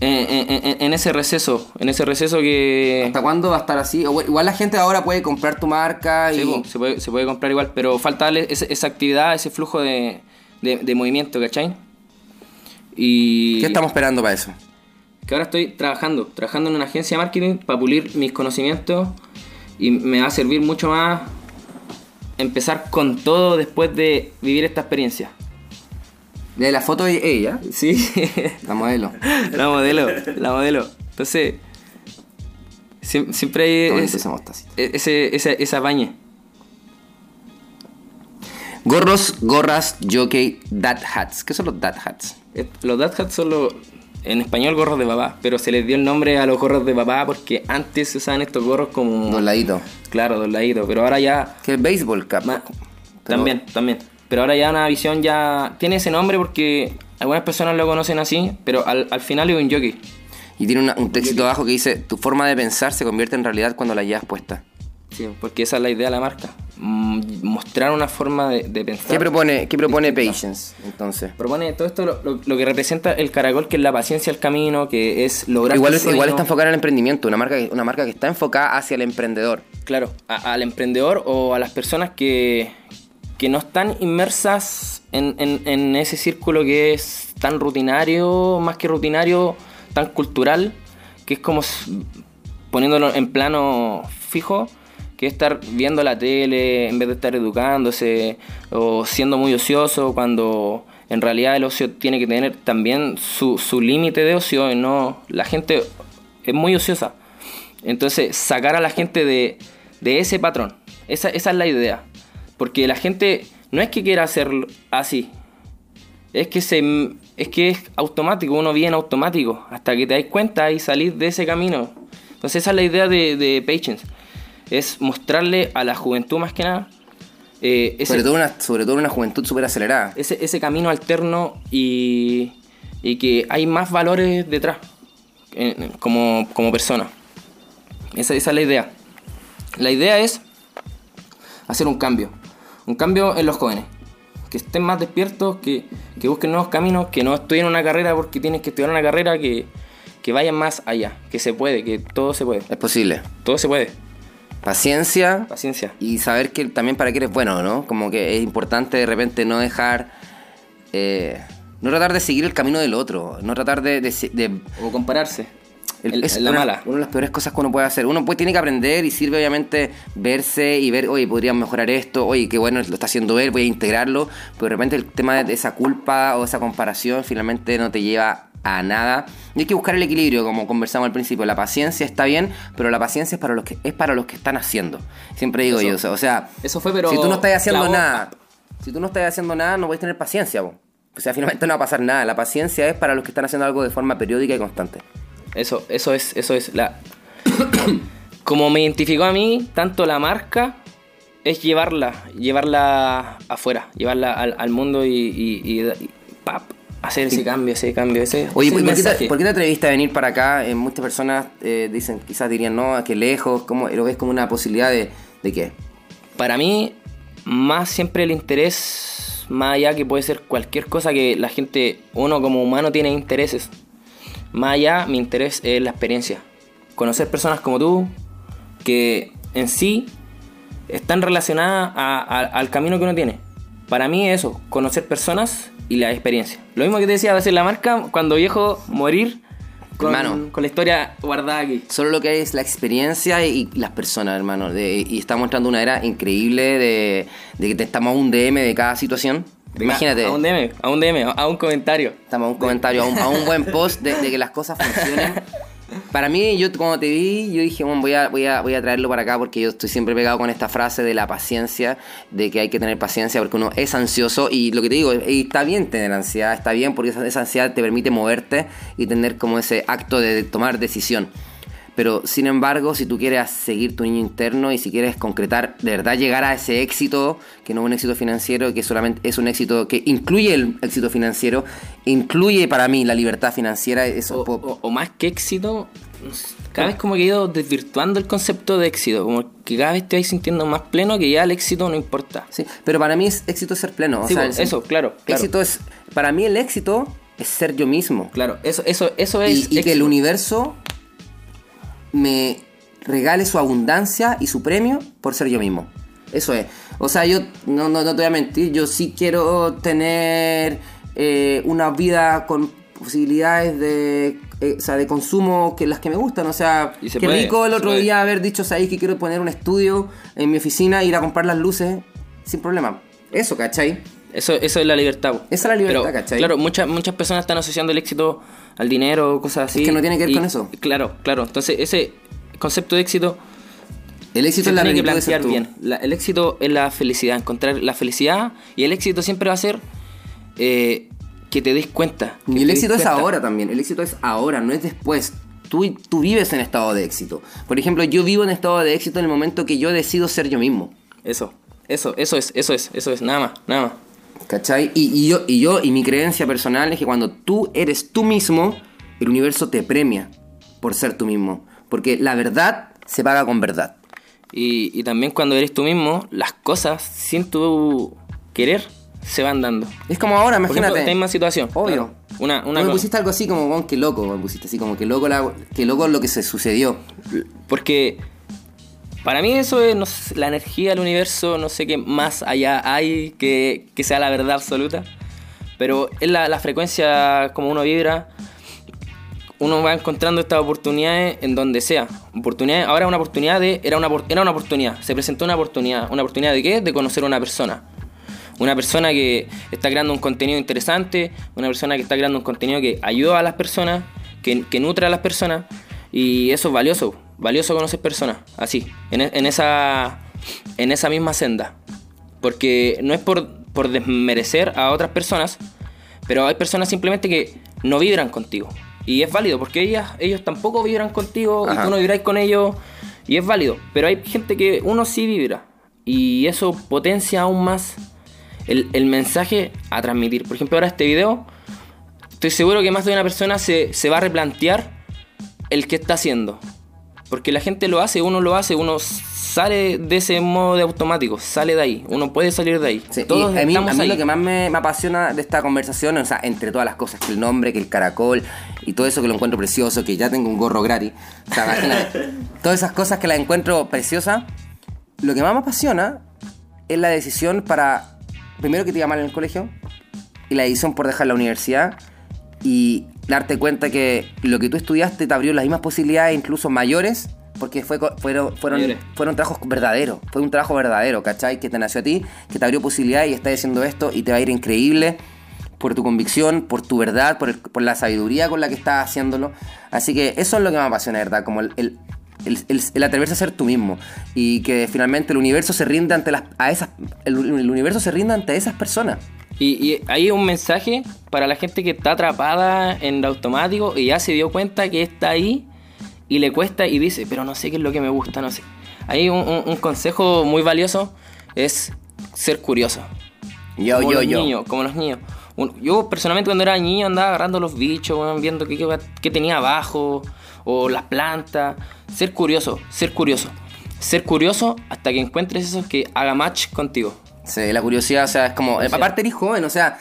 en, en- en- en ese receso, en ese receso que... ¿Hasta cuándo va a estar así? Igual la gente ahora puede comprar tu marca y... Sí, se, puede, se puede comprar igual, pero falta darle esa actividad, ese flujo de, de- de movimiento, ¿cachai? Y ¿Qué estamos esperando para eso? que ahora estoy trabajando, trabajando en una agencia de marketing para pulir mis conocimientos y me va a servir mucho más empezar con todo después de vivir esta experiencia. De la foto de ella, Sí, la modelo. la modelo, la modelo. Entonces, siem- siempre hay ese, así. ese, esa bañe. Gorros, gorras, jockey, dad hats. ¿Qué son los dad hats? Los dad hats son los, en español gorros de papá, pero se les dio el nombre a los gorros de papá porque antes se usaban estos gorros como... Dos laditos. Claro, dos laditos, pero ahora ya... Que el baseball cap. También, también. Pero ahora ya una visión ya... Tiene ese nombre porque algunas personas lo conocen así, pero al, al final es un jockey. Y tiene una- un texto abajo que dice, tu forma de pensar se convierte en realidad cuando la llevas puesta. Sí, porque esa es la idea de la marca. Mm, Mostrar una forma de, de pensar. ¿Qué propone, qué propone. Patience, entonces? Propone todo esto lo, lo- lo que representa el caracol, que es la paciencia al camino, que es lograr... Igual, es- igual está enfocada en el emprendimiento, una marca, que- una marca que está enfocada hacia el emprendedor. Claro, a- al emprendedor o a las personas que, que no están inmersas en, en- ese círculo que es tan rutinario, más que rutinario, tan cultural, que es como poniéndolo en plano fijo, que estar viendo la tele en vez de estar educándose o siendo muy ocioso cuando en realidad el ocio tiene que tener también su, su límite de ocio y no la gente es muy ociosa. Entonces sacar a la gente de, de ese patrón esa es la idea porque la gente no es que quiera hacerlo así es que se es que es automático uno viene automático hasta que te das cuenta y salís de ese camino entonces esa es la idea de, de Patience es mostrarle a la juventud más que nada eh, ese, Sobre todo, una, sobre todo una juventud súper acelerada. ese, ese camino alterno y, y que hay más valores detrás eh, como, como persona. Esa, esa es la idea. La idea es hacer un cambio. Un cambio en los jóvenes. Que estén más despiertos, que, que busquen nuevos caminos, que no estudien una carrera porque tienen que estudiar una carrera, que, que vayan más allá. Que se puede, que todo se puede. Es posible. Todo se puede. Paciencia Paciencia. y saber que también para qué eres bueno, ¿no? Como que es importante de repente no dejar... eh, no tratar de seguir el camino del otro, no tratar de... de- de- O compararse. El- es la una, mala. una de las peores cosas que uno puede hacer. Uno pues, tiene que aprender y sirve obviamente verse y ver, oye, podrían mejorar esto, oye, qué bueno lo está haciendo él, voy a integrarlo, pero de repente el tema de esa culpa o esa comparación finalmente no te lleva a nada. Y hay que buscar el equilibrio, como conversamos al principio. La paciencia está bien, pero la paciencia es para los que, es para los que están haciendo. Siempre digo Eso. yo, o sea, o sea, Eso fue, pero si tú no estás haciendo clavó- nada, si tú no estás haciendo nada, no puedes tener paciencia, po. O sea, finalmente no va a pasar nada. La paciencia es para los que están haciendo algo de forma periódica y constante. Eso, eso es, eso es la. Como me identificó a mí, tanto la marca es llevarla, llevarla afuera, llevarla al, al mundo y, y- y- y pap, hacer ese cambio, ese cambio, ese. Oye, ese ¿por qué, te, mensaje. por qué te atreviste a venir para acá? Eh, muchas personas eh, dicen, quizás dirían, no, que lejos, ¿cómo, lo ves como una posibilidad de, de qué? Para mí, más siempre el interés, más allá que puede ser cualquier cosa que la gente, uno como humano tiene intereses. Más allá, mi interés es la experiencia. Conocer personas como tú, que en sí están relacionadas a- a- al camino que uno tiene. Para mí es eso, conocer personas y la experiencia. Lo mismo que te decía, va a ser la marca cuando viejo morir con, Hermano. con la historia guardada aquí. Solo lo que es la experiencia y las personas, hermano. De- y está mostrando una era increíble de, de que te estamos a un DM de cada situación. Imagínate. A un DM, a un DM, a un comentario. Estamos a un comentario, a un, a un buen post de, de que las cosas funcionen. Para mí, yo cuando te vi, yo dije, bueno, voy a, voy, a, voy a traerlo para acá porque yo estoy siempre pegado con esta frase de la paciencia, de que hay que tener paciencia porque uno es ansioso y lo que te digo, está bien tener ansiedad, está bien porque esa, esa ansiedad te permite moverte y tener como ese acto de tomar decisión. Pero sin embargo, si tú quieres seguir tu niño interno y si quieres concretar, de verdad llegar a ese éxito, que no es un éxito financiero, que solamente es un éxito que incluye el éxito financiero, incluye para mí la libertad financiera, eso O, po- o- o más que éxito, cada vez como que he ido desvirtuando el concepto de éxito. Como que cada vez te vas sintiendo más pleno que ya el éxito no importa. Sí, pero para mí es éxito ser pleno. o Sí, sea, pues, eso, claro, claro. Éxito es, para mí el éxito es ser yo mismo. Claro, eso, eso, eso es. y, y que el universo me regale su abundancia y su premio por ser yo mismo. Eso es. O sea, yo no, no, no te voy a mentir, yo sí quiero tener eh, una vida con posibilidades de, eh, o sea, de consumo que las que me gustan. O sea, Y se qué puede, rico el otro puede. día haber dicho, sabéis que quiero poner un estudio en mi oficina, ir a comprar las luces sin problema. Eso, ¿cachai? Eso, eso es la libertad. po. Esa es la libertad, Pero, ¿cachai? Claro, muchas, muchas personas están asociando el éxito al dinero, cosas así. que no tiene que ver y- con eso. Claro, claro. Entonces, ese concepto de éxito El éxito es la tiene que de plantear bien. La- el éxito es la felicidad, encontrar la felicidad y el éxito siempre va a ser eh, que te des cuenta. Y el éxito es ahora también, el éxito es ahora, no es después. Tú, tú vives en estado de éxito. Por ejemplo, yo vivo en estado de éxito en el momento que yo decido ser yo mismo. Eso, eso, eso es, eso es, eso es, nada más, nada más. ¿Cachai? Y, y yo, y yo, y mi creencia personal es que cuando tú eres tú mismo, el universo te premia por ser tú mismo. Porque la verdad se paga con verdad. Y, y también cuando eres tú mismo, las cosas sin tu querer se van dando. Es como ahora, Por ejemplo, imagínate. misma situación. Obvio. claro. Una, una me pusiste algo así como, "Weón, qué loco, me pusiste así como que loco, la, que loco lo que se sucedió. Porque para mí eso es la energía del universo, no sé qué más allá hay que, que sea la verdad absoluta. Pero es la, la frecuencia como uno vibra. uno va encontrando estas oportunidades en donde sea. Oportunidades, ahora una oportunidad de, era una, era una oportunidad, se presentó una oportunidad. ¿Una oportunidad de qué? De conocer a una persona. Una persona que está creando un contenido interesante, una persona que está creando un contenido que ayuda a las personas, que, que nutre a las personas. Y eso es valioso, valioso conocer personas, así, en, en esa, en esa misma senda. Porque no es por, por desmerecer a otras personas, pero hay personas simplemente que no vibran contigo. Y es válido, porque ellas, ellos tampoco vibran contigo y tú no vibráis con ellos. Y es válido. Pero hay gente que uno sí vibra. Y eso potencia aún más el, el mensaje a transmitir. Por ejemplo, ahora este video, estoy seguro que más de una persona se, se va a replantear el que está haciendo. Porque la gente lo hace, uno lo hace, uno sale de ese modo de automático, sale de ahí, uno puede salir de ahí. Todos a mí, a mí lo que más me, apasiona de esta conversación, o sea, entre todas las cosas, que el nombre, que el caracol y todo eso que lo encuentro precioso, que ya tengo un gorro gratis, o sea, imagínate, todas esas cosas que las encuentro preciosas, lo que más me apasiona es la decisión para, primero que te iba mal en el colegio, y la decisión por dejar la universidad, y darte cuenta que lo que tú estudiaste te abrió las mismas posibilidades, incluso mayores, porque fue, fueron, fueron, fueron trabajos verdaderos, fue un trabajo verdadero, ¿cachai? Que te nació a ti, que te abrió posibilidades y estás haciendo esto y te va a ir increíble por tu convicción, por tu verdad, por, por la sabiduría con la que estás haciéndolo. Así que eso es lo que me apasiona, ¿verdad? Como el, el, el, atreverse a ser tú mismo y que finalmente el universo se rinde ante las, a esas, el, universo se rinde ante esas personas. Y, y hay un mensaje para la gente que está atrapada en el automático y ya se dio cuenta que está ahí y le cuesta y dice, pero no sé qué es lo que me gusta, no sé. Hay un, consejo muy valioso, es ser curioso. Yo, como yo, los yo. Niños, como los niños. Yo personalmente cuando era niño andaba agarrando los bichos, viendo qué, qué, tenía abajo, o las plantas. Ser curioso, ser curioso. Ser curioso hasta que encuentres eso que haga match contigo. Sí, la curiosidad, o sea, es como... Aparte eres joven, o sea,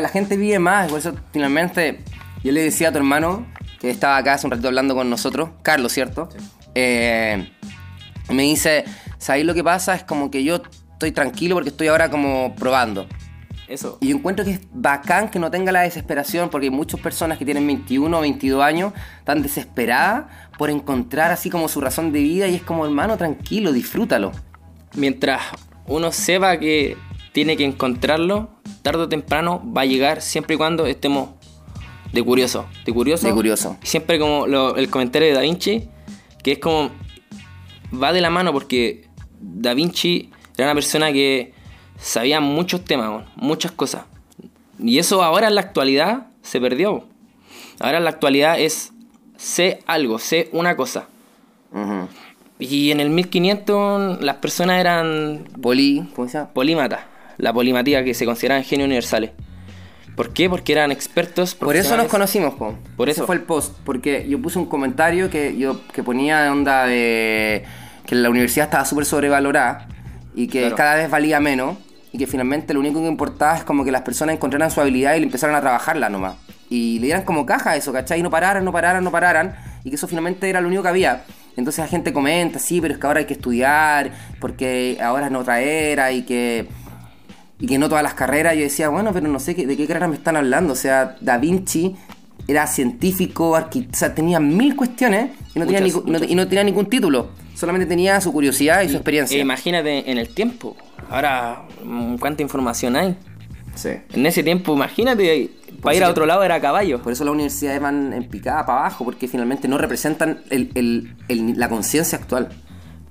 la gente vive más, por eso finalmente yo le decía a tu hermano que estaba acá hace un ratito hablando con nosotros, Carlos, ¿cierto? Eh, me dice, ¿sabéis lo que pasa? Es como que yo estoy tranquilo porque estoy ahora como probando. Eso. Y yo encuentro que es bacán que no tenga la desesperación porque hay muchas personas que tienen 21 o 22 años tan desesperadas por encontrar así como su razón de vida y es como, hermano, tranquilo, disfrútalo. Mientras uno sepa que tiene que encontrarlo, tarde o temprano va a llegar siempre y cuando estemos de curioso. De curioso. De curioso. Siempre como el comentario de Da Vinci, que es como. Va de la mano porque Da Vinci era una persona que sabía muchos temas, muchas cosas. Y eso ahora en la actualidad se perdió. Ahora en la actualidad es sé algo, sé una cosa. Y en el 1500 las personas eran... Poli, ¿cómo se llama? Polímatas. La polimatía que se consideraban genios universales. ¿Por qué? Porque eran expertos. Por eso nos conocimos, po. Por eso. Ese fue el post. Porque yo puse un comentario que yo que ponía onda de que la universidad estaba súper sobrevalorada y que cada vez valía menos y que finalmente lo único que importaba es como que las personas encontraran su habilidad y le empezaran a trabajarla nomás. Y le dieran como caja a eso, ¿cachai? Y no pararan, no pararan, no pararan. Y que eso finalmente era lo único que había. Entonces la gente comenta, sí, pero es que ahora hay que estudiar, porque ahora es otra era y que y que no todas las carreras, yo decía, bueno, pero no sé de qué carrera me están hablando. O sea, Da Vinci era científico, arquitecto, o sea, tenía mil cuestiones y no, tenía, y no tenía ningún título. Solamente tenía su curiosidad y, su experiencia. E imagínate en el tiempo. Ahora, mm, ¿cuánta información hay? Sí. En ese tiempo, imagínate, para ir a otro lado era caballo. Por eso las universidades van en picada para abajo, porque finalmente no representan la conciencia actual.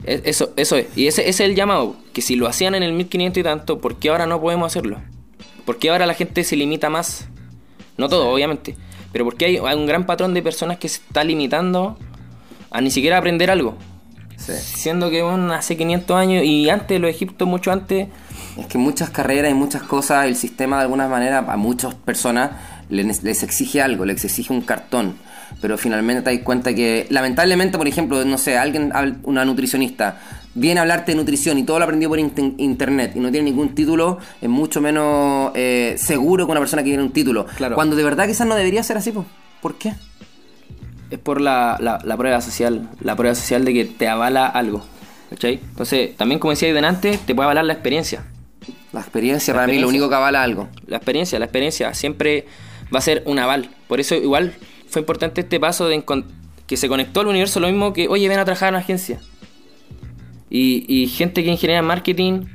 Eso, eso es. Y ese, es el llamado. Que si lo hacían en el 1500 y tanto, ¿por qué ahora no podemos hacerlo? ¿Por qué ahora la gente se limita más? No todo, obviamente. Pero porque hay, hay un gran patrón de personas que se está limitando a ni siquiera aprender algo. Siendo que bueno, hace 500 años y antes, los egiptos mucho antes... Es que muchas carreras y muchas cosas, el sistema de alguna manera a muchas personas les, les exige algo, les exige un cartón pero finalmente te das cuenta que, lamentablemente, por ejemplo, no sé, alguien, una nutricionista, viene a hablarte de nutrición y todo lo aprendió por internet y no tiene ningún título, es mucho menos eh, seguro que una persona que tiene un título. Claro. Cuando de verdad quizás no debería ser así, ¿por qué? Es por la, la, prueba social, la prueba social de que te avala algo. ¿Cachai? Entonces, también como decía delante, te puede avalar la experiencia. La experiencia para mí lo único que avala algo. La experiencia, la experiencia siempre va a ser un aval. Por eso igual fue importante este paso de que se conectó al universo lo mismo que, oye, ven a trabajar en una agencia. Y, y gente que ingeniera marketing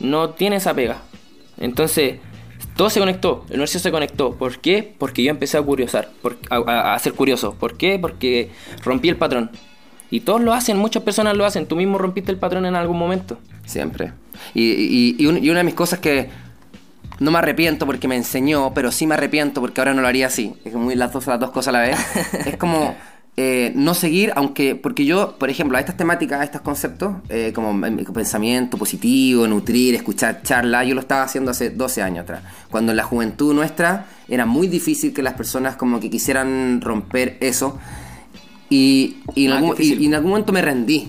no tiene esa pega. Entonces, todo se conectó, el universo se conectó. ¿Por qué? Porque yo empecé a curiosar, por- a- a ser curioso. ¿Por qué? Porque rompí el patrón. Y todos lo hacen, muchas personas lo hacen. Tú mismo rompiste el patrón en algún momento. Siempre. Y, y- y un- y una de mis cosas que no me arrepiento porque me enseñó, pero sí me arrepiento porque ahora no lo haría así. Es muy las dos, las dos cosas a la vez. es como eh, no seguir, aunque. Porque yo, por ejemplo, a estas temáticas, a estos conceptos, eh, como pensamiento positivo, nutrir, escuchar charlas, yo lo estaba haciendo hace 12 años atrás. Cuando en la juventud nuestra era muy difícil que las personas como que quisieran romper eso. Y, y en, Ah, algún, y en algún momento me rendí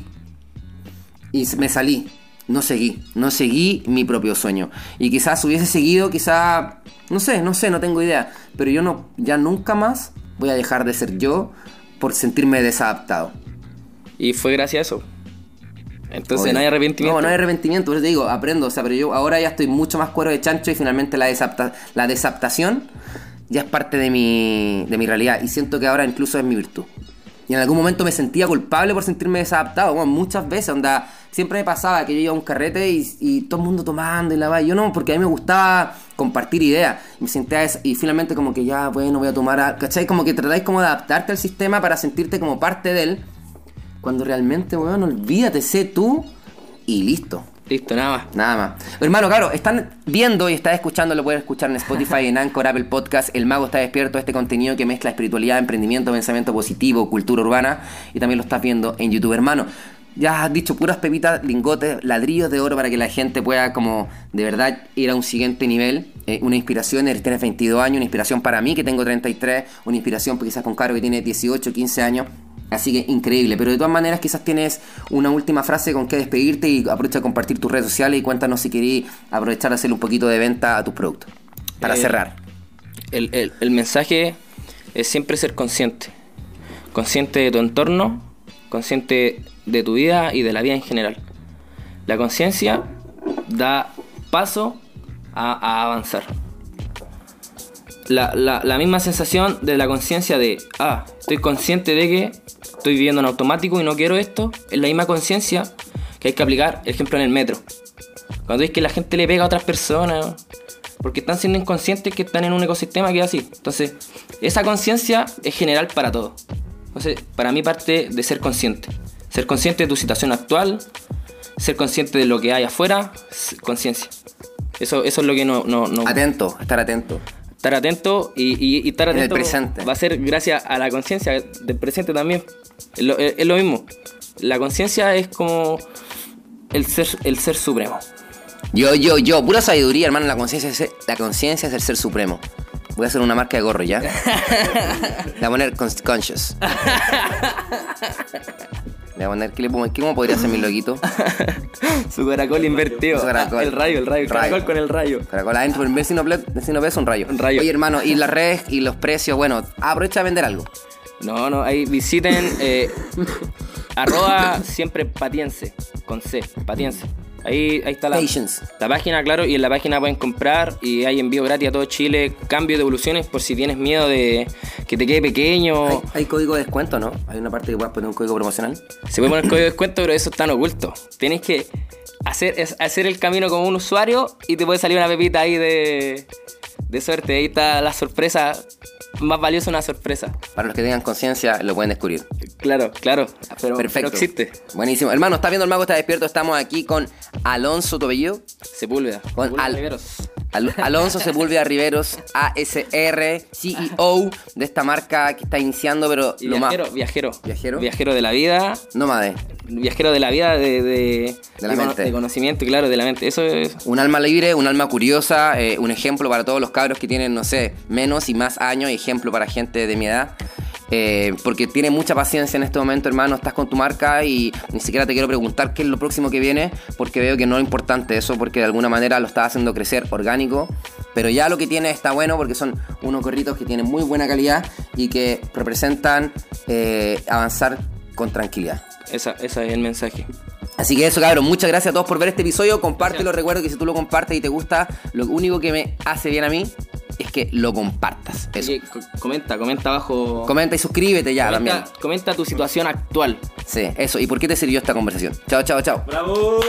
y me salí. No seguí, no seguí mi propio sueño. Y quizás hubiese seguido, quizás, no sé, no sé, no tengo idea. Pero yo no, ya nunca más voy a dejar de ser yo por sentirme desadaptado. Y fue gracias a eso. Entonces Obvio. no hay arrepentimiento. No, no hay arrepentimiento, por eso te digo, aprendo. O sea, pero yo ahora ya estoy mucho más cuero de chancho y finalmente la, desapta- la desaptación ya es parte de mi, de mi realidad. Y siento que ahora incluso es mi virtud. Y en algún momento me sentía culpable por sentirme desadaptado. Bueno, muchas veces, onda, siempre me pasaba que yo iba a un carrete y, todo el mundo tomando y la va. Yo no, porque a mí me gustaba compartir ideas. Me sentía esa- y finalmente como que ya, bueno, voy a tomar, a- ¿cachai? Como que tratáis como de adaptarte al sistema para sentirte como parte de él. Cuando realmente, weón, olvídate, sé tú y listo. Listo, nada más. Nada más. Hermano, claro, están viendo y están escuchando, lo pueden escuchar en Spotify, en Anchor, Apple Podcast. El Mago está despierto, este contenido que mezcla espiritualidad, emprendimiento, pensamiento positivo, cultura urbana. Y también lo estás viendo en YouTube, hermano. Ya has dicho puras pepitas, lingotes, ladrillos de oro para que la gente pueda como de verdad ir a un siguiente nivel. Eh, una inspiración, eres- tienes 22 años, una inspiración para mí que tengo 33, una inspiración pues, quizás con Caro que tiene 18, 15 años. Así que increíble, pero de todas maneras quizás tienes una última frase con que despedirte y aprovecha de compartir tus redes sociales y cuéntanos si queréis aprovechar de hacerle un poquito de venta a tus productos. Para Eh, cerrar. El, el- el mensaje es siempre ser consciente. Consciente de tu entorno, consciente de tu vida y de la vida en general. La conciencia da paso a, a avanzar. La, la- misma sensación de la conciencia de, ah, estoy consciente de que estoy viviendo en automático y no quiero esto, es la misma conciencia que hay que aplicar, ejemplo, en el metro. Cuando es que la gente le pega a otras personas, porque están siendo inconscientes que están en un ecosistema que es así. Entonces, esa conciencia es general para todo. Entonces, para mí parte de ser consciente. Ser consciente de tu situación actual, ser consciente de lo que hay afuera, conciencia. Eso, eso es lo que no, no, no- Atento, estar atento. Estar atento y, y- y estar En el atento presente. va a ser gracias a la conciencia del presente también. Es lo, es- es lo mismo. La conciencia es como el ser, el ser supremo. Yo, yo, yo, pura sabiduría, hermano. La conciencia es, la conciencia es el ser supremo. Voy a hacer una marca de gorro, ¿ya? Le voy a poner cons- conscious. Le voy a poner, ¿qué le ¿Cómo podría ser mi loguito? Su caracol invertido. Su caracol. El rayo, el rayo, el Rayo. caracol con el rayo. Caracol adentro, en vez de sinople- de sinople es un rayo. Un rayo. Oye, hermano, y las redes y los precios, bueno, aprovecha a vender algo. No, no, ahí visiten eh, arroba siempre patiense, con C, patiense. Ahí, ahí está la, página, claro, y en la página pueden comprar y hay envío gratis a todo Chile, cambio de evoluciones por si tienes miedo de que te quede pequeño. Hay, hay código de descuento, ¿no? Hay una parte que puedes poner un código promocional. Se puede poner código de descuento, pero eso está en oculto. Tienes que hacer, es- hacer el camino como un usuario y te puede salir una pepita ahí de, de suerte. Ahí está la sorpresa, más valiosa una sorpresa. Para los que tengan conciencia, lo pueden descubrir. Claro, claro, pero, Perfecto. pero existe. Buenísimo. Hermano, ¿estás viendo el mago está despierto? Estamos aquí con Alonso Tobello. Sepúlveda. Con Sepúlveda Al-. Al- Alonso Sepúlveda Riveros, ASR, CEO de esta marca que está iniciando, pero Y lo viajero, más. viajero. ¿Viajero? Viajero de la vida. Nómade. Viajero de la vida, de, de, De la mente. de conocimiento, claro, de la mente. Eso es. Un alma libre, un alma curiosa, eh, un ejemplo para todos los cabros que tienen, no sé, menos y más años, ejemplo para gente de mi edad. Eh, porque tiene mucha paciencia en este momento, hermano. Estás con tu marca y ni siquiera te quiero preguntar qué es lo próximo que viene, porque veo que no es importante eso, porque de alguna manera lo estás haciendo crecer orgánico. Pero ya lo que tiene está bueno porque son unos gorritos que tienen muy buena calidad y que representan eh, avanzar con tranquilidad. Esa, ese es el mensaje. Así que eso, cabrón, muchas gracias a todos por ver este episodio. Compártelo, recuerdo que si tú lo compartes y te gusta, lo único que me hace bien a mí es que lo compartas. Eso. Comenta, comenta abajo. Comenta y suscríbete ya también. comenta tu situación actual. Sí, eso. ¿Y por qué te sirvió esta conversación? Chao, chao, chao. ¡Bravo!